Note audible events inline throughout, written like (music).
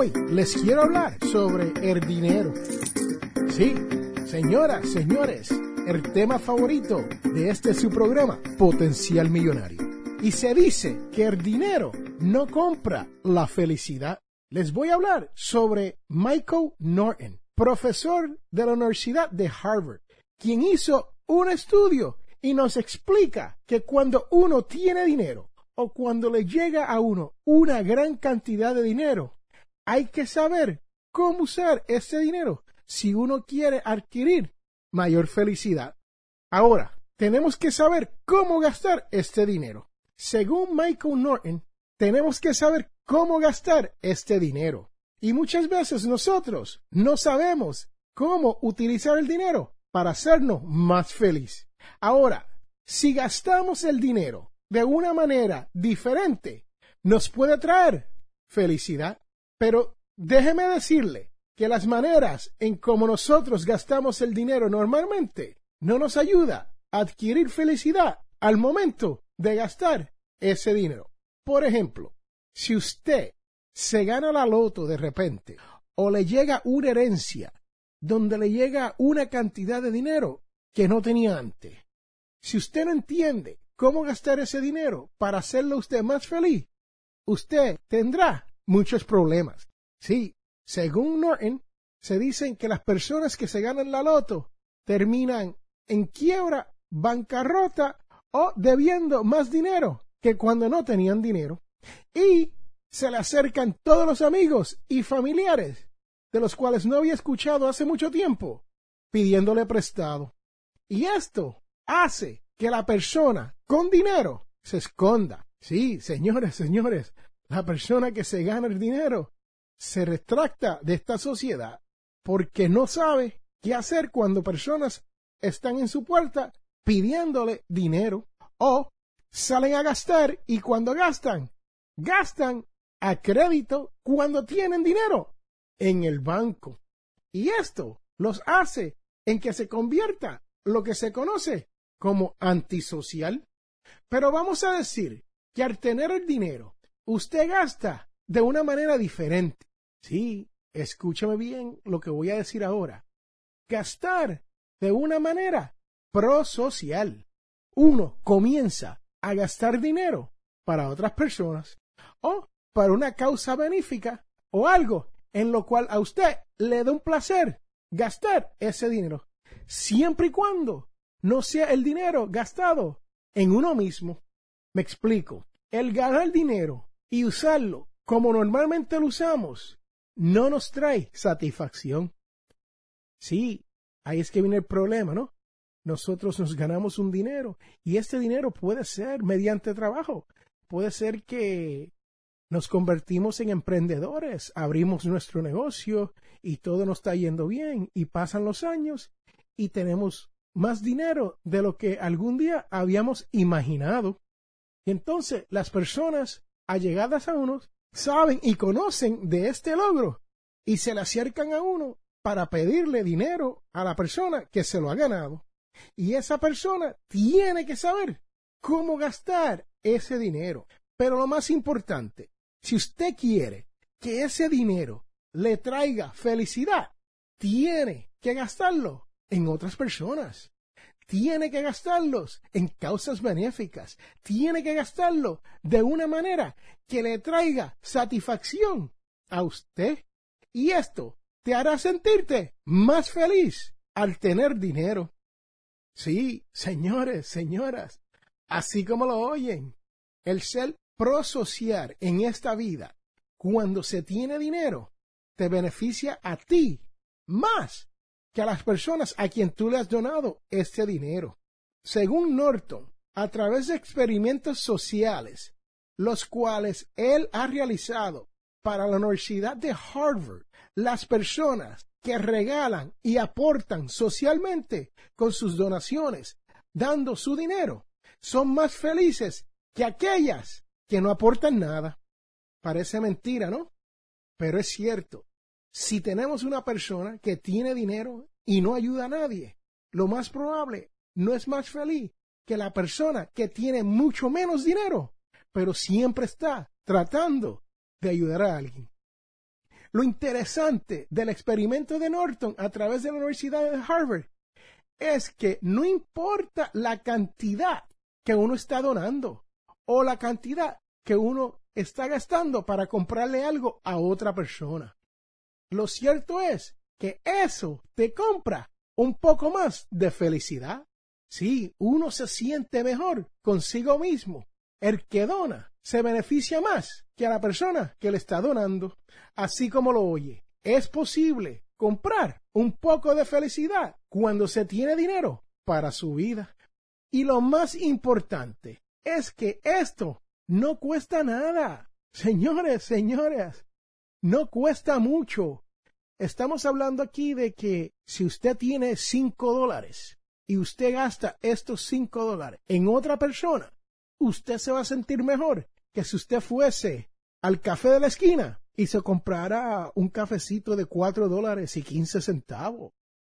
Hoy les quiero hablar sobre el dinero. Sí, señoras, señores, el tema favorito de este su programa, Potencial Millonario. Y se dice que el dinero no compra la felicidad. Les voy a hablar sobre Michael Norton, profesor de la Universidad de Harvard, quien hizo un estudio y nos explica que cuando uno tiene dinero o cuando le llega a uno una gran cantidad de dinero, hay que saber cómo usar ese dinero si uno quiere adquirir mayor felicidad. Ahora, tenemos que saber cómo gastar este dinero. Según Michael Norton, tenemos que saber cómo gastar este dinero. Y muchas veces nosotros no sabemos cómo utilizar el dinero para hacernos más feliz. Ahora, si gastamos el dinero de una manera diferente, nos puede traer felicidad. Pero déjeme decirle que las maneras en cómo nosotros gastamos el dinero normalmente no nos ayuda a adquirir felicidad al momento de gastar ese dinero. Por ejemplo, si usted se gana la loto de repente o le llega una herencia donde le llega una cantidad de dinero que no tenía antes. Si usted no entiende cómo gastar ese dinero para hacerlo usted más feliz, usted tendrá muchos problemas. Sí, según Norton, se dicen que las personas que se ganan la loto terminan en quiebra, bancarrota o debiendo más dinero que cuando no tenían dinero. Y se le acercan todos los amigos y familiares de los cuales no había escuchado hace mucho tiempo, pidiéndole prestado. Y esto hace que la persona con dinero se esconda. Sí, señores, señores, la persona que se gana el dinero se retracta de esta sociedad porque no sabe qué hacer cuando personas están en su puerta pidiéndole dinero o salen a gastar y cuando gastan, gastan a crédito cuando tienen dinero en el banco. Y esto los hace en que se convierta lo que se conoce como antisocial. Pero vamos a decir que al tener el dinero, usted gasta de una manera diferente. Sí, escúchame bien lo que voy a decir ahora. Gastar de una manera prosocial. Uno comienza a gastar dinero para otras personas o para una causa benéfica o algo en lo cual a usted le da un placer gastar ese dinero, siempre y cuando no sea el dinero gastado en uno mismo. Me explico. El ganar dinero y usarlo como normalmente lo usamos no nos trae satisfacción. Sí, ahí es que viene el problema, ¿no? Nosotros nos ganamos un dinero y este dinero puede ser mediante trabajo. Puede ser que nos convertimos en emprendedores, abrimos nuestro negocio y todo nos está yendo bien y pasan los años y tenemos más dinero de lo que algún día habíamos imaginado. Y entonces las personas allegadas a uno saben y conocen de este logro y se le acercan a uno para pedirle dinero a la persona que se lo ha ganado. Y esa persona tiene que saber cómo gastar ese dinero. Pero lo más importante, si usted quiere que ese dinero le traiga felicidad, tiene que gastarlo en otras personas. Tiene que gastarlos en causas benéficas. Tiene que gastarlo de una manera que le traiga satisfacción a usted. Y esto te hará sentirte más feliz al tener dinero. Sí, señores, señoras, así como lo oyen, el ser prosociar en esta vida, cuando se tiene dinero, te beneficia a ti más que a las personas a quien tú le has donado este dinero. Según Norton, a través de experimentos sociales, los cuales él ha realizado para la Universidad de Harvard, las personas que regalan y aportan socialmente con sus donaciones, dando su dinero, son más felices que aquellas que no aportan nada. Parece mentira, ¿no? Pero es cierto. Si tenemos una persona que tiene dinero y no ayuda a nadie, lo más probable no es más feliz que la persona que tiene mucho menos dinero, pero siempre está tratando de ayudar a alguien. Lo interesante del experimento de Norton a través de la Universidad de Harvard es que no importa la cantidad que uno está donando o la cantidad que uno está gastando para comprarle algo a otra persona. Lo cierto es que eso te compra un poco más de felicidad. Sí, uno se siente mejor consigo mismo. El que dona se beneficia más que a la persona que le está donando, así como lo oye. Es posible comprar un poco de felicidad cuando se tiene dinero para su vida. Y lo más importante es que esto no cuesta nada. Señores, señoras, no cuesta mucho. Estamos hablando aquí de que si usted tiene cinco dólares y usted gasta estos cinco dólares en otra persona, usted se va a sentir mejor que si usted fuese al café de la esquina y se comprara un cafecito de cuatro dólares y quince centavos.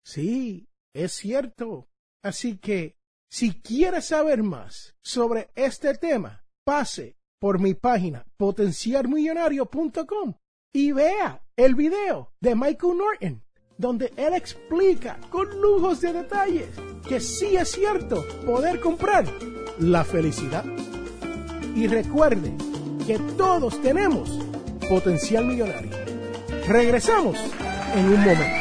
Sí, es cierto. Así que, si quiere saber más sobre este tema, pase por mi página potenciarmillonario.com y vea el video de Michael Norton, donde él explica con lujos de detalles que sí es cierto poder comprar la felicidad. Y recuerde que todos tenemos potencial millonario. Regresamos en un momento.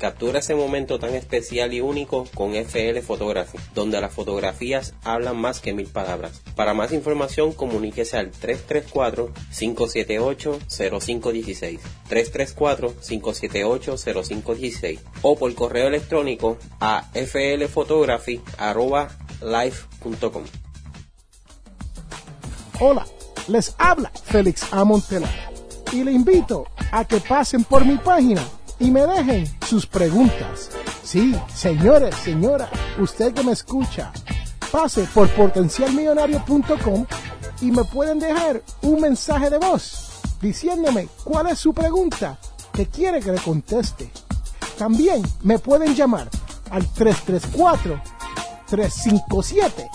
Captura ese momento tan especial y único con FL Photography, donde las fotografías hablan más que mil palabras. Para más información, comuníquese al 334-578-0516, 334-578-0516 o por correo electrónico a flphotography.live.com. Hola, les habla Félix Amontelara y le invito a que pasen por mi página y me dejen sus preguntas. Sí, señores, señora, usted que me escucha, pase por potencialmillonario.com y me pueden dejar un mensaje de voz diciéndome cuál es su pregunta que quiere que le conteste. También me pueden llamar al 334 357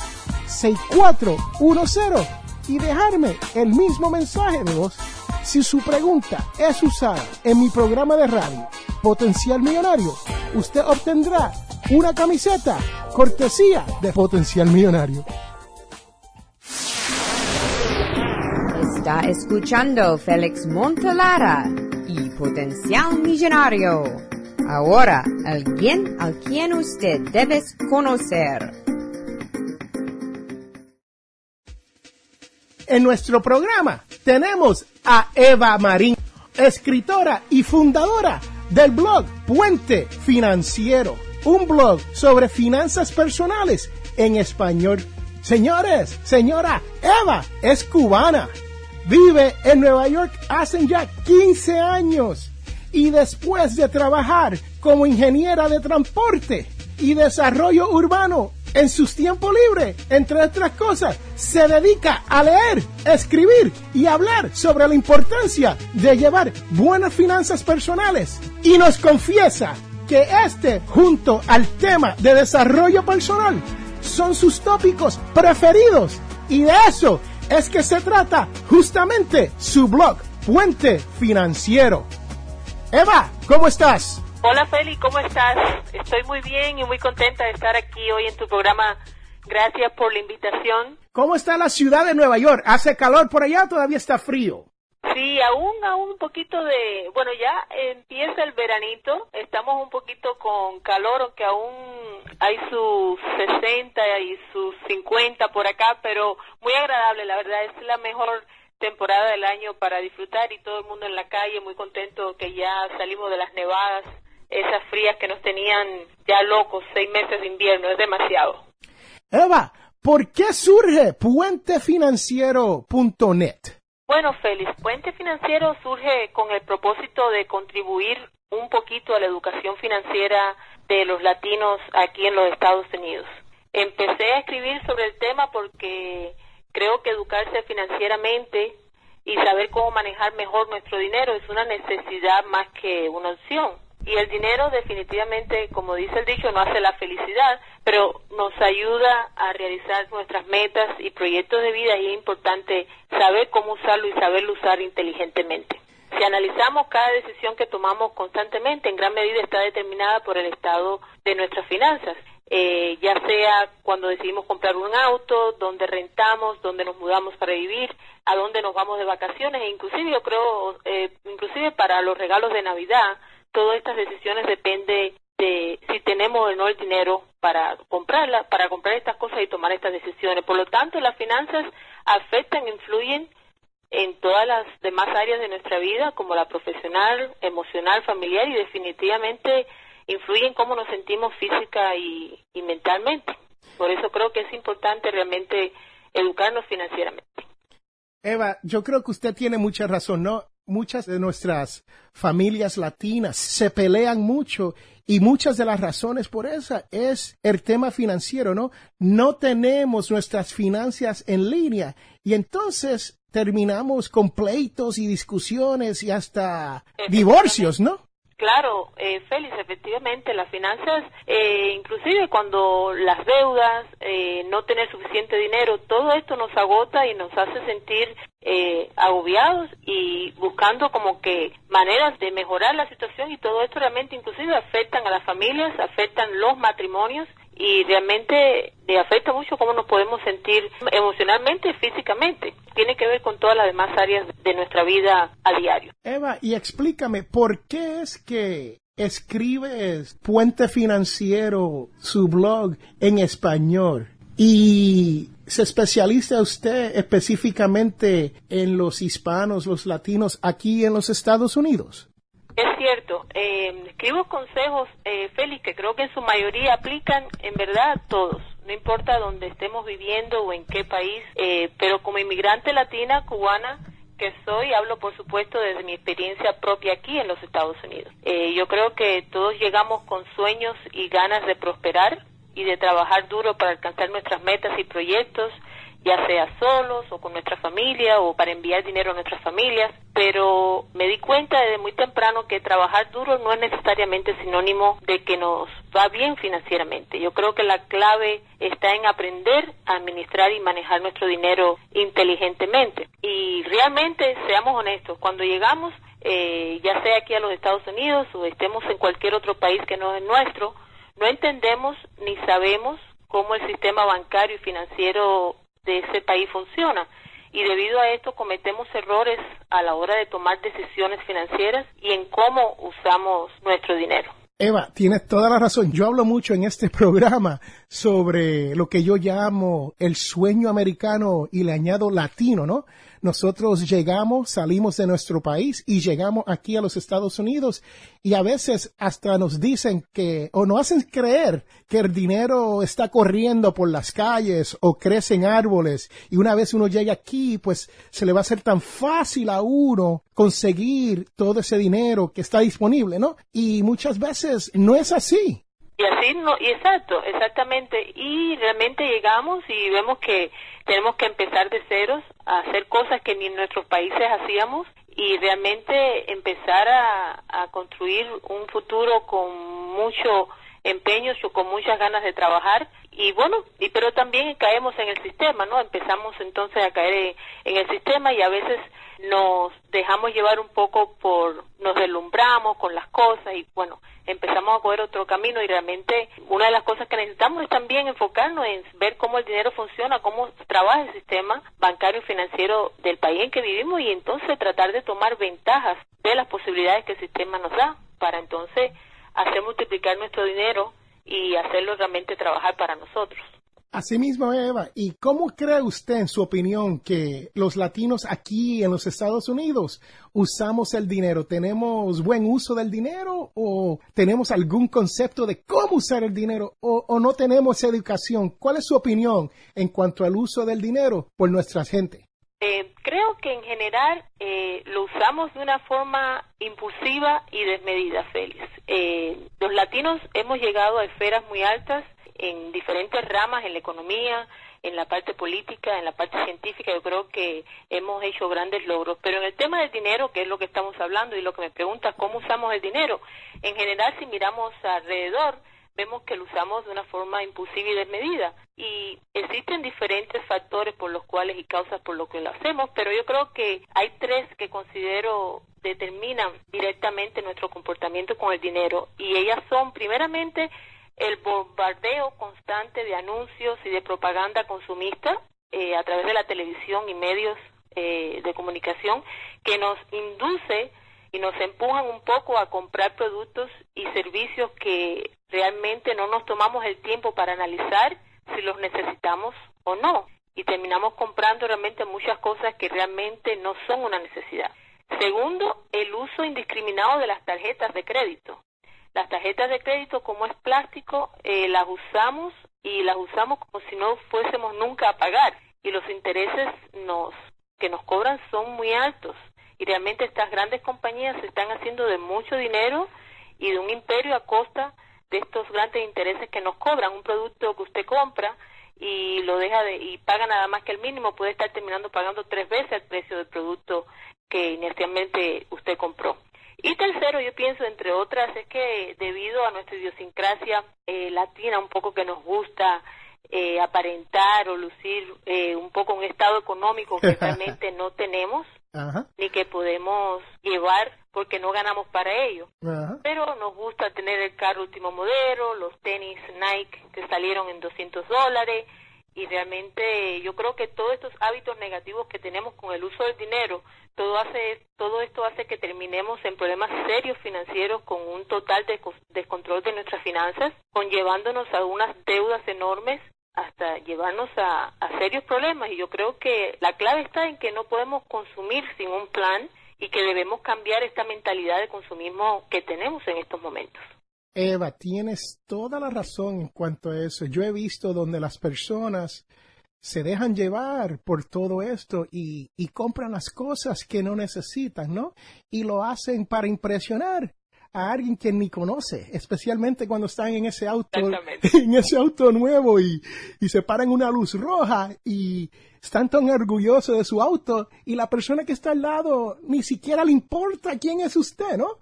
6410 y dejarme el mismo mensaje de voz. Si su pregunta es usada en mi programa de radio Potencial Millonario, usted obtendrá una camiseta cortesía de Potencial Millonario. Está escuchando Félix Montelara y Potencial Millonario. Ahora, alguien al quien usted debe conocer. En nuestro programa tenemos a Eva Marín, escritora y fundadora del blog Puente Financiero, un blog sobre finanzas personales en español. Señores, señora, Eva es cubana. Vive en Nueva York hace ya 15 años y después de trabajar como ingeniera de transporte y desarrollo urbano en sus tiempos libres, entre otras cosas, se dedica a leer, escribir y hablar sobre la importancia de llevar buenas finanzas personales. Y nos confiesa que este, junto al tema de desarrollo personal, son sus tópicos preferidos. Y de eso es que se trata justamente su blog, Puente Financiero. Eva, ¿cómo estás? Hola Feli, ¿cómo estás? Estoy muy bien y muy contenta de estar aquí hoy en tu programa. Gracias por la invitación. ¿Cómo está la ciudad de Nueva York? ¿Hace calor por allá o todavía está frío? Sí, aún, aún un poquito de, bueno, ya empieza el veranito, estamos un poquito con calor, aunque aún hay sus 60 y sus 50 por acá, pero muy agradable, la verdad, es la mejor temporada del año para disfrutar y todo el mundo en la calle, muy contento que ya salimos de las nevadas, esas frías que nos tenían ya locos, seis meses de invierno, es demasiado. Eva, ¿por qué surge puentefinanciero.net? Bueno, Félix, Puente Financiero surge con el propósito de contribuir un poquito a la educación financiera de los latinos aquí en los Estados Unidos. Empecé a escribir sobre el tema porque creo que educarse financieramente y saber cómo manejar mejor nuestro dinero es una necesidad más que una opción. Y el dinero definitivamente, como dice el dicho, no hace la felicidad, pero nos ayuda a realizar nuestras metas y proyectos de vida y es importante saber cómo usarlo y saberlo usar inteligentemente. Si analizamos cada decisión que tomamos constantemente, en gran medida está determinada por el estado de nuestras finanzas. Eh, ya sea cuando decidimos comprar un auto, dónde rentamos, dónde nos mudamos para vivir, a dónde nos vamos de vacaciones, e inclusive yo creo, eh, inclusive para los regalos de Navidad, todas estas decisiones depende de si tenemos o no el dinero para comprarla, para comprar estas cosas y tomar estas decisiones. Por lo tanto, las finanzas afectan, influyen en todas las demás áreas de nuestra vida, como la profesional, emocional, familiar y definitivamente influyen cómo nos sentimos física y, y mentalmente. Por eso creo que es importante realmente educarnos financieramente. Eva, yo creo que usted tiene mucha razón, ¿no? Muchas de nuestras familias latinas se pelean mucho y muchas de las razones por esa es el tema financiero, ¿no? No tenemos nuestras finanzas en línea y entonces terminamos con pleitos y discusiones y hasta divorcios, ¿no? Claro, eh, Félix, efectivamente, las finanzas, eh, inclusive cuando las deudas, eh, no tener suficiente dinero, todo esto nos agota y nos hace sentir eh, agobiados y buscando como que maneras de mejorar la situación y todo esto realmente inclusive afectan a las familias, afectan los matrimonios y realmente le afecta mucho cómo nos podemos sentir emocionalmente y físicamente. Tiene que ver con todas las demás áreas de nuestra vida a diario. Eva, y explícame, ¿por qué es que escribes Puente Financiero, su blog, en español? Y se especializa usted específicamente en los hispanos, los latinos, aquí en los Estados Unidos. Es cierto, eh, escribo consejos, eh, Félix, que creo que en su mayoría aplican en verdad a todos, no importa dónde estemos viviendo o en qué país, eh, pero como inmigrante latina, cubana, que soy, hablo por supuesto desde mi experiencia propia aquí en los Estados Unidos. Eh, yo creo que todos llegamos con sueños y ganas de prosperar y de trabajar duro para alcanzar nuestras metas y proyectos, ya sea solos o con nuestra familia o para enviar dinero a nuestras familias, pero me di cuenta desde muy temprano que trabajar duro no es necesariamente sinónimo de que nos va bien financieramente. Yo creo que la clave está en aprender a administrar y manejar nuestro dinero inteligentemente. Y realmente, seamos honestos, cuando llegamos, eh, ya sea aquí a los Estados Unidos o estemos en cualquier otro país que no es nuestro, no entendemos ni sabemos cómo el sistema bancario y financiero de ese país funciona y debido a esto cometemos errores a la hora de tomar decisiones financieras y en cómo usamos nuestro dinero. Eva, tienes toda la razón. Yo hablo mucho en este (laughs) programa sobre lo que yo llamo el sueño americano y le añado latino, ¿no? Nosotros llegamos, salimos de nuestro país y llegamos aquí a los Estados Unidos y a veces hasta nos dicen que o nos hacen creer que el dinero está corriendo por las calles o crecen árboles y una vez uno llega aquí pues se le va a hacer tan fácil a uno conseguir todo ese dinero que está disponible, ¿no? Y muchas veces no es así. Y así, no, y exacto, exactamente. Y realmente llegamos y vemos que tenemos que empezar de ceros a hacer cosas que ni en nuestros países hacíamos y realmente empezar a, a construir un futuro con mucho empeño, con muchas ganas de trabajar y bueno, y pero también caemos en el sistema, ¿no? Empezamos entonces a caer en, el sistema y a veces nos dejamos llevar un poco por, nos deslumbramos con las cosas y bueno, empezamos a coger otro camino y realmente una de las cosas que necesitamos es también enfocarnos en ver cómo el dinero funciona, cómo trabaja el sistema bancario y financiero del país en que vivimos y entonces tratar de tomar ventajas de las posibilidades que el sistema nos da para entonces hacer multiplicar nuestro dinero y hacerlo realmente trabajar para nosotros. Asimismo, Eva, ¿y cómo cree usted, en su opinión, que los latinos aquí en los Estados Unidos usamos el dinero? ¿Tenemos buen uso del dinero o tenemos algún concepto de cómo usar el dinero o, no tenemos educación? ¿Cuál es su opinión en cuanto al uso del dinero por nuestra gente? Eh, creo que en general eh, lo usamos de una forma impulsiva y desmedida, Félix. Eh, los latinos hemos llegado a esferas muy altas en diferentes ramas, en la economía, en la parte política, en la parte científica, yo creo que hemos hecho grandes logros. Pero en el tema del dinero, que es lo que estamos hablando y lo que me pregunta, ¿cómo usamos el dinero? En general, si miramos alrededor, vemos que lo usamos de una forma impulsiva y desmedida. Y existen diferentes factores por los cuales y causas por los que lo hacemos, pero yo creo que hay tres que considero determinan directamente nuestro comportamiento con el dinero. Y ellas son, primeramente, el bombardeo constante de anuncios y de propaganda consumista eh, a través de la televisión y medios eh, de comunicación que nos induce y nos empujan un poco a comprar productos y servicios que realmente no nos tomamos el tiempo para analizar si los necesitamos o no y terminamos comprando realmente muchas cosas que realmente no son una necesidad. Segundo, el uso indiscriminado de las tarjetas de crédito. Las tarjetas de crédito, como es plástico, eh, las usamos y las usamos como si no fuésemos nunca a pagar y los intereses nos, que nos cobran son muy altos y realmente estas grandes compañías se están haciendo de mucho dinero y de un imperio a costa de estos grandes intereses que nos cobran. Un producto que usted compra y lo deja de y paga nada más que el mínimo puede estar terminando pagando tres veces el precio del producto que inicialmente usted compró. Y tercero, yo pienso, entre otras, es que debido a nuestra idiosincrasia eh, latina, un poco que nos gusta eh, aparentar o lucir eh, un poco un estado económico que (laughs) realmente no tenemos, ni que podemos llevar porque no ganamos para ello. Pero nos gusta tener el carro último modelo, los tenis Nike que salieron en 200 dólares, y realmente yo creo que todos estos hábitos negativos que tenemos con el uso del dinero, todo hace todo esto hace que terminemos en problemas serios financieros con un total descontrol de nuestras finanzas, conllevándonos a unas deudas enormes hasta llevarnos a, a serios problemas y yo creo que la clave está en que no podemos consumir sin un plan y que debemos cambiar esta mentalidad de consumismo que tenemos en estos momentos. Eva, tienes toda la razón en cuanto a eso. Yo he visto donde las personas se dejan llevar por todo esto y, compran las cosas que no necesitan, ¿no? Y lo hacen para impresionar a alguien que ni conoce, especialmente cuando están en ese auto, (laughs) en ese auto nuevo y, y se paran una luz roja y están tan orgullosos de su auto y la persona que está al lado ni siquiera le importa quién es usted, ¿no?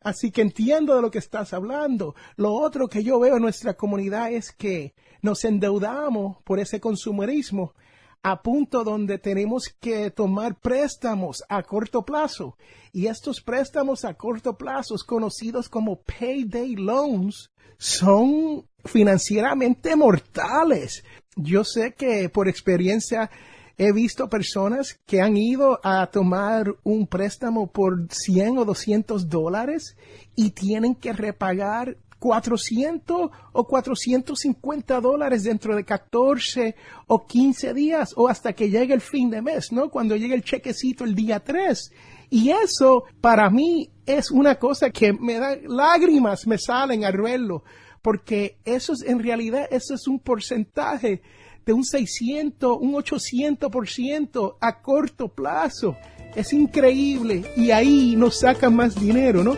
Así que entiendo de lo que estás hablando. Lo otro que yo veo en nuestra comunidad es que nos endeudamos por ese consumerismo a punto donde tenemos que tomar préstamos a corto plazo. Y estos préstamos a corto plazo, conocidos como payday loans, son financieramente mortales. Yo sé que por experiencia He visto personas que han ido a tomar un préstamo por 100 o 200 dólares y tienen que repagar 400 o 450 dólares dentro de 14 o 15 días o hasta que llegue el fin de mes, ¿no? Cuando llegue el chequecito el día 3. Y eso para mí es una cosa que me da lágrimas, me salen al verlo, porque eso es en realidad, eso es un porcentaje de un 600, un 800% a corto plazo. Es increíble y ahí nos sacan más dinero, ¿no?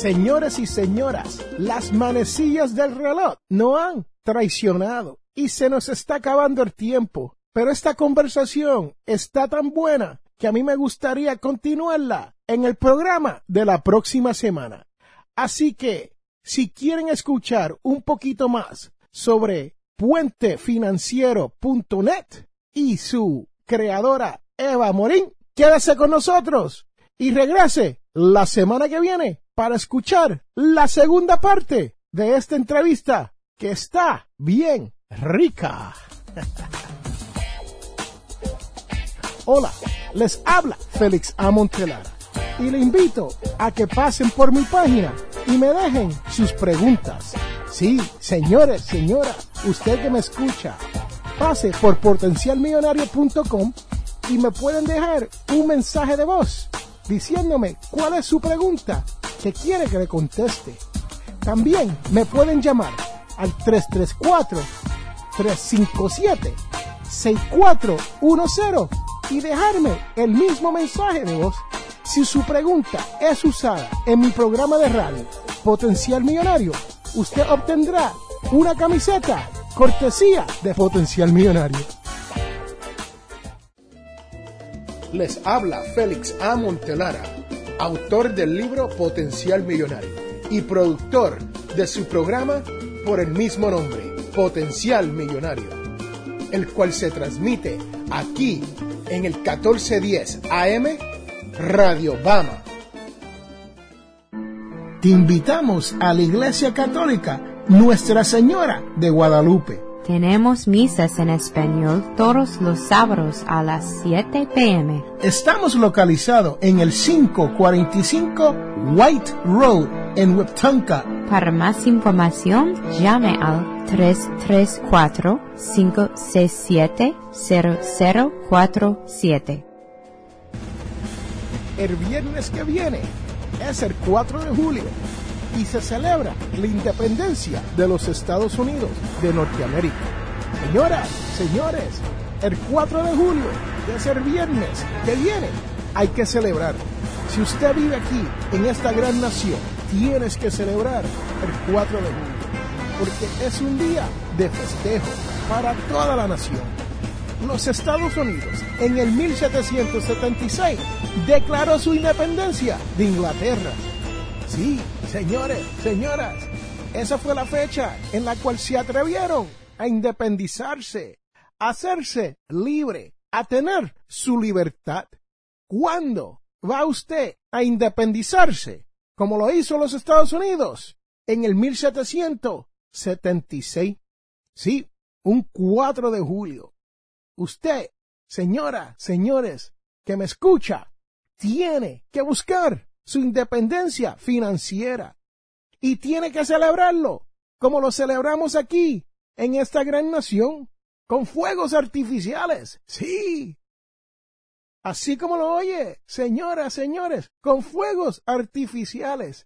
Señores y señoras, las manecillas del reloj no han traicionado y se nos está acabando el tiempo. Pero esta conversación está tan buena que a mí me gustaría continuarla en el programa de la próxima semana. Así que Si quieren escuchar un poquito más sobre puentefinanciero.net y su creadora Eva Morín, quédese con nosotros y regrese la semana que viene para escuchar la segunda parte de esta entrevista que está bien rica. (laughs) Hola, les habla Félix Amontelara y le invito a que pasen por mi página y me dejen sus preguntas. Sí, señores, señora, usted que me escucha, pase por potencialmillonario.com y me pueden dejar un mensaje de voz diciéndome cuál es su pregunta que quiere que le conteste. También me pueden llamar al 334-357-6410 y dejarme el mismo mensaje de voz si su pregunta es usada en mi programa de radio Potencial Millonario, usted obtendrá una camiseta cortesía de Potencial Millonario. Les habla Félix A. Montelara, autor del libro Potencial Millonario y productor de su programa por el mismo nombre, Potencial Millonario, el cual se transmite aquí en el 1410 AM Radio Bama. Te invitamos a la Iglesia Católica Nuestra Señora de Guadalupe. Tenemos misas en español todos los sábados a las 7 pm. Estamos localizados en el 545 White Road en Wiptonka. Para más información, llame al 334-567-0047. El viernes que viene es el 4 de julio y se celebra la independencia de los Estados Unidos de Norteamérica. Señoras, señores, el 4 de julio, es el viernes que viene, hay que celebrar. Si usted vive aquí, en esta gran nación, tienes que celebrar el 4 de julio, porque es un día de festejo para toda la nación. Los Estados Unidos en el 1776 declaró su independencia de Inglaterra. Sí, señores, señoras, esa fue la fecha en la cual se atrevieron a independizarse, a hacerse libre, a tener su libertad. ¿Cuándo va usted a independizarse? Como lo hizo los Estados Unidos en el 1776. Sí, un 4 de julio. Usted, señora, señores, que me escucha, tiene que buscar su independencia financiera y tiene que celebrarlo como lo celebramos aquí en esta gran nación con fuegos artificiales. Sí. Así como lo oye, señoras, señores, con fuegos artificiales.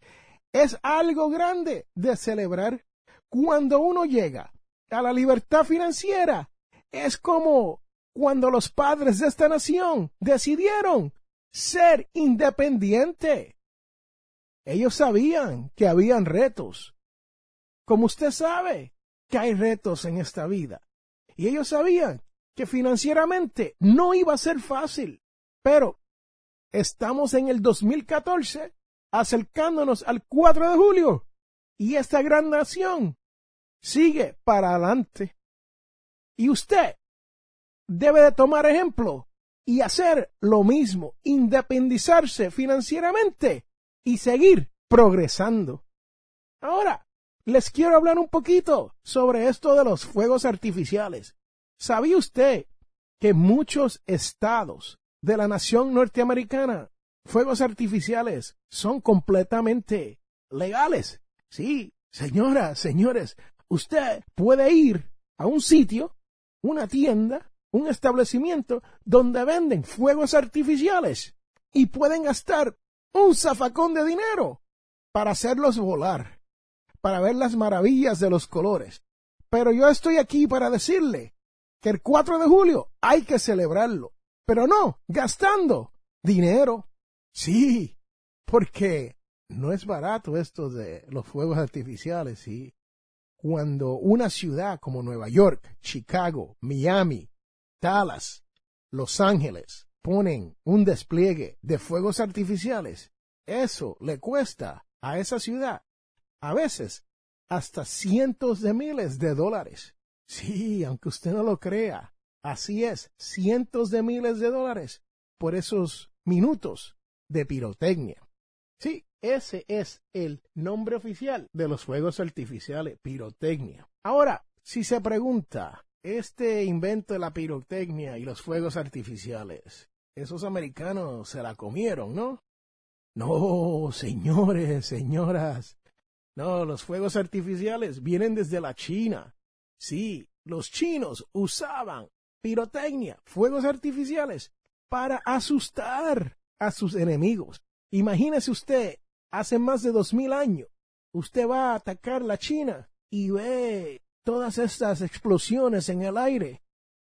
Es algo grande de celebrar cuando uno llega a la libertad financiera. Es como cuando los padres de esta nación decidieron ser independiente. Ellos sabían que habían retos. Como usted sabe que hay retos en esta vida. Y ellos sabían que financieramente no iba a ser fácil. Pero estamos en el 2014 acercándonos al 4 de julio y esta gran nación sigue para adelante. Y usted debe de tomar ejemplo y hacer lo mismo, independizarse financieramente y seguir progresando. Ahora, les quiero hablar un poquito sobre esto de los fuegos artificiales. ¿Sabía usted que muchos estados de la nación norteamericana, fuegos artificiales son completamente legales? Sí, señoras, señores, usted puede ir a un sitio, una tienda, un establecimiento donde venden fuegos artificiales y pueden gastar un zafacón de dinero para hacerlos volar, para ver las maravillas de los colores. Pero yo estoy aquí para decirle que el 4 de julio hay que celebrarlo, pero no gastando dinero. Sí, porque no es barato esto de los fuegos artificiales, sí. Cuando una ciudad como Nueva York, Chicago, Miami, Dallas, Los Ángeles ponen un despliegue de fuegos artificiales, eso le cuesta a esa ciudad a veces hasta cientos de miles de dólares. Sí, aunque usted no lo crea, así es, cientos de miles de dólares por esos minutos de pirotecnia. Sí, ese es el nombre oficial de los fuegos artificiales, pirotecnia. Ahora, si se pregunta, este invento de la pirotecnia y los fuegos artificiales, esos americanos se la comieron, ¿no? No, señores, señoras. No, los fuegos artificiales vienen desde la China. Sí, los chinos usaban pirotecnia, fuegos artificiales, para asustar a sus enemigos. Imagínese usted, hace más de dos mil años, usted va a atacar la China y ve todas estas explosiones en el aire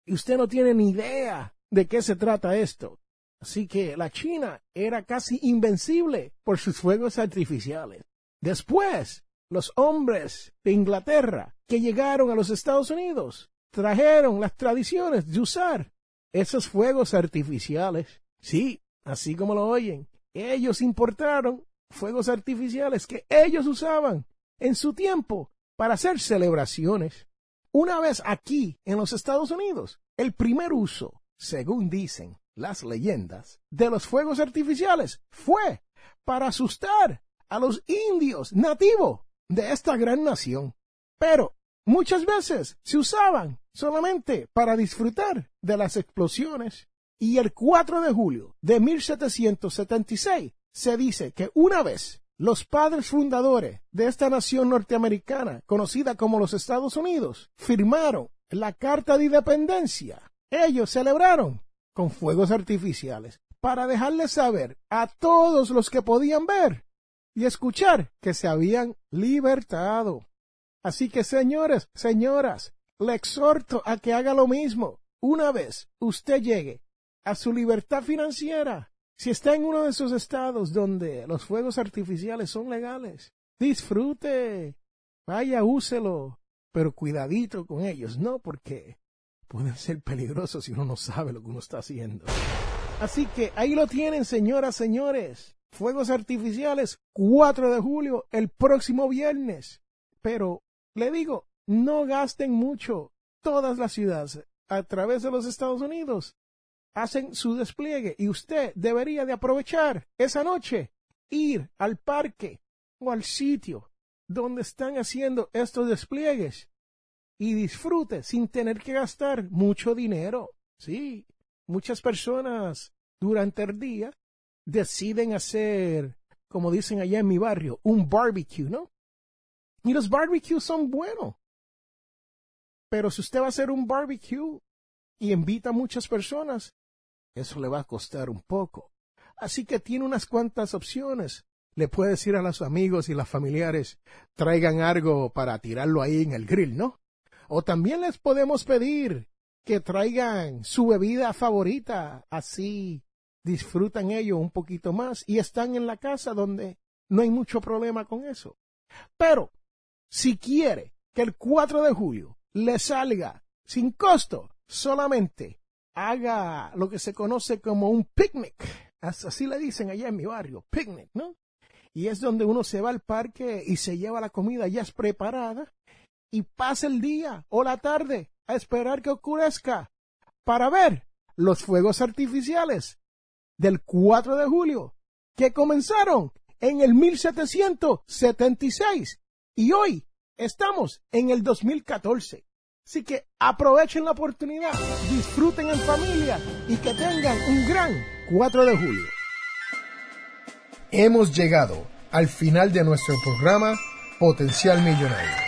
y usted no tiene ni idea de qué se trata esto. Así que la China era casi invencible por sus fuegos artificiales. Después, los hombres de Inglaterra que llegaron a los Estados Unidos trajeron las tradiciones de usar esos fuegos artificiales. Sí, así como lo oyen, ellos importaron fuegos artificiales que ellos usaban en su tiempo para hacer celebraciones. Una vez aquí, en los Estados Unidos, el primer uso, según dicen las leyendas, de los fuegos artificiales fue para asustar a los indios nativos de esta gran nación. Pero muchas veces se usaban solamente para disfrutar de las explosiones. Y el 4 de julio de 1776 se dice que una vez los padres fundadores de esta nación norteamericana, conocida como los Estados Unidos, firmaron la Carta de Independencia. Ellos celebraron con fuegos artificiales para dejarles saber a todos los que podían ver y escuchar que se habían libertado. Así que, señores, señoras, le exhorto a que haga lo mismo. Una vez usted llegue a su libertad financiera, si está en uno de esos estados donde los fuegos artificiales son legales, disfrute, vaya, úselo, pero cuidadito con ellos, no porque pueden ser peligrosos si uno no sabe lo que uno está haciendo. Así que ahí lo tienen, señoras, señores. Fuegos artificiales, 4 de julio, el próximo viernes. Pero le digo, no gasten mucho. Todas las ciudades a través de los Estados Unidos hacen su despliegue y usted debería de aprovechar esa noche, ir al parque o al sitio donde están haciendo estos despliegues y disfrute sin tener que gastar mucho dinero. Sí, muchas personas durante el día deciden hacer, como dicen allá en mi barrio, un barbecue, ¿no? Y los barbecues son buenos. Pero si usted va a hacer un barbecue y invita a muchas personas, eso le va a costar un poco. Así que tiene unas cuantas opciones. Le puede decir a los amigos y las familiares, traigan algo para tirarlo ahí en el grill, ¿no? O también les podemos pedir que traigan su bebida favorita, así disfrutan ellos un poquito más y están en la casa donde no hay mucho problema con eso. Pero, si quiere que el 4 de julio le salga sin costo, solamente haga lo que se conoce como un picnic. Así le dicen allá en mi barrio, picnic, ¿no? Y es donde uno se va al parque y se lleva la comida ya preparada y pasa el día o la tarde a esperar que oscurezca para ver los fuegos artificiales del 4 de julio que comenzaron en el 1776 y hoy estamos en el 2014. Así que aprovechen la oportunidad, disfruten en familia y que tengan un gran 4 de julio. Hemos llegado al final de nuestro programa Potencial Millonario.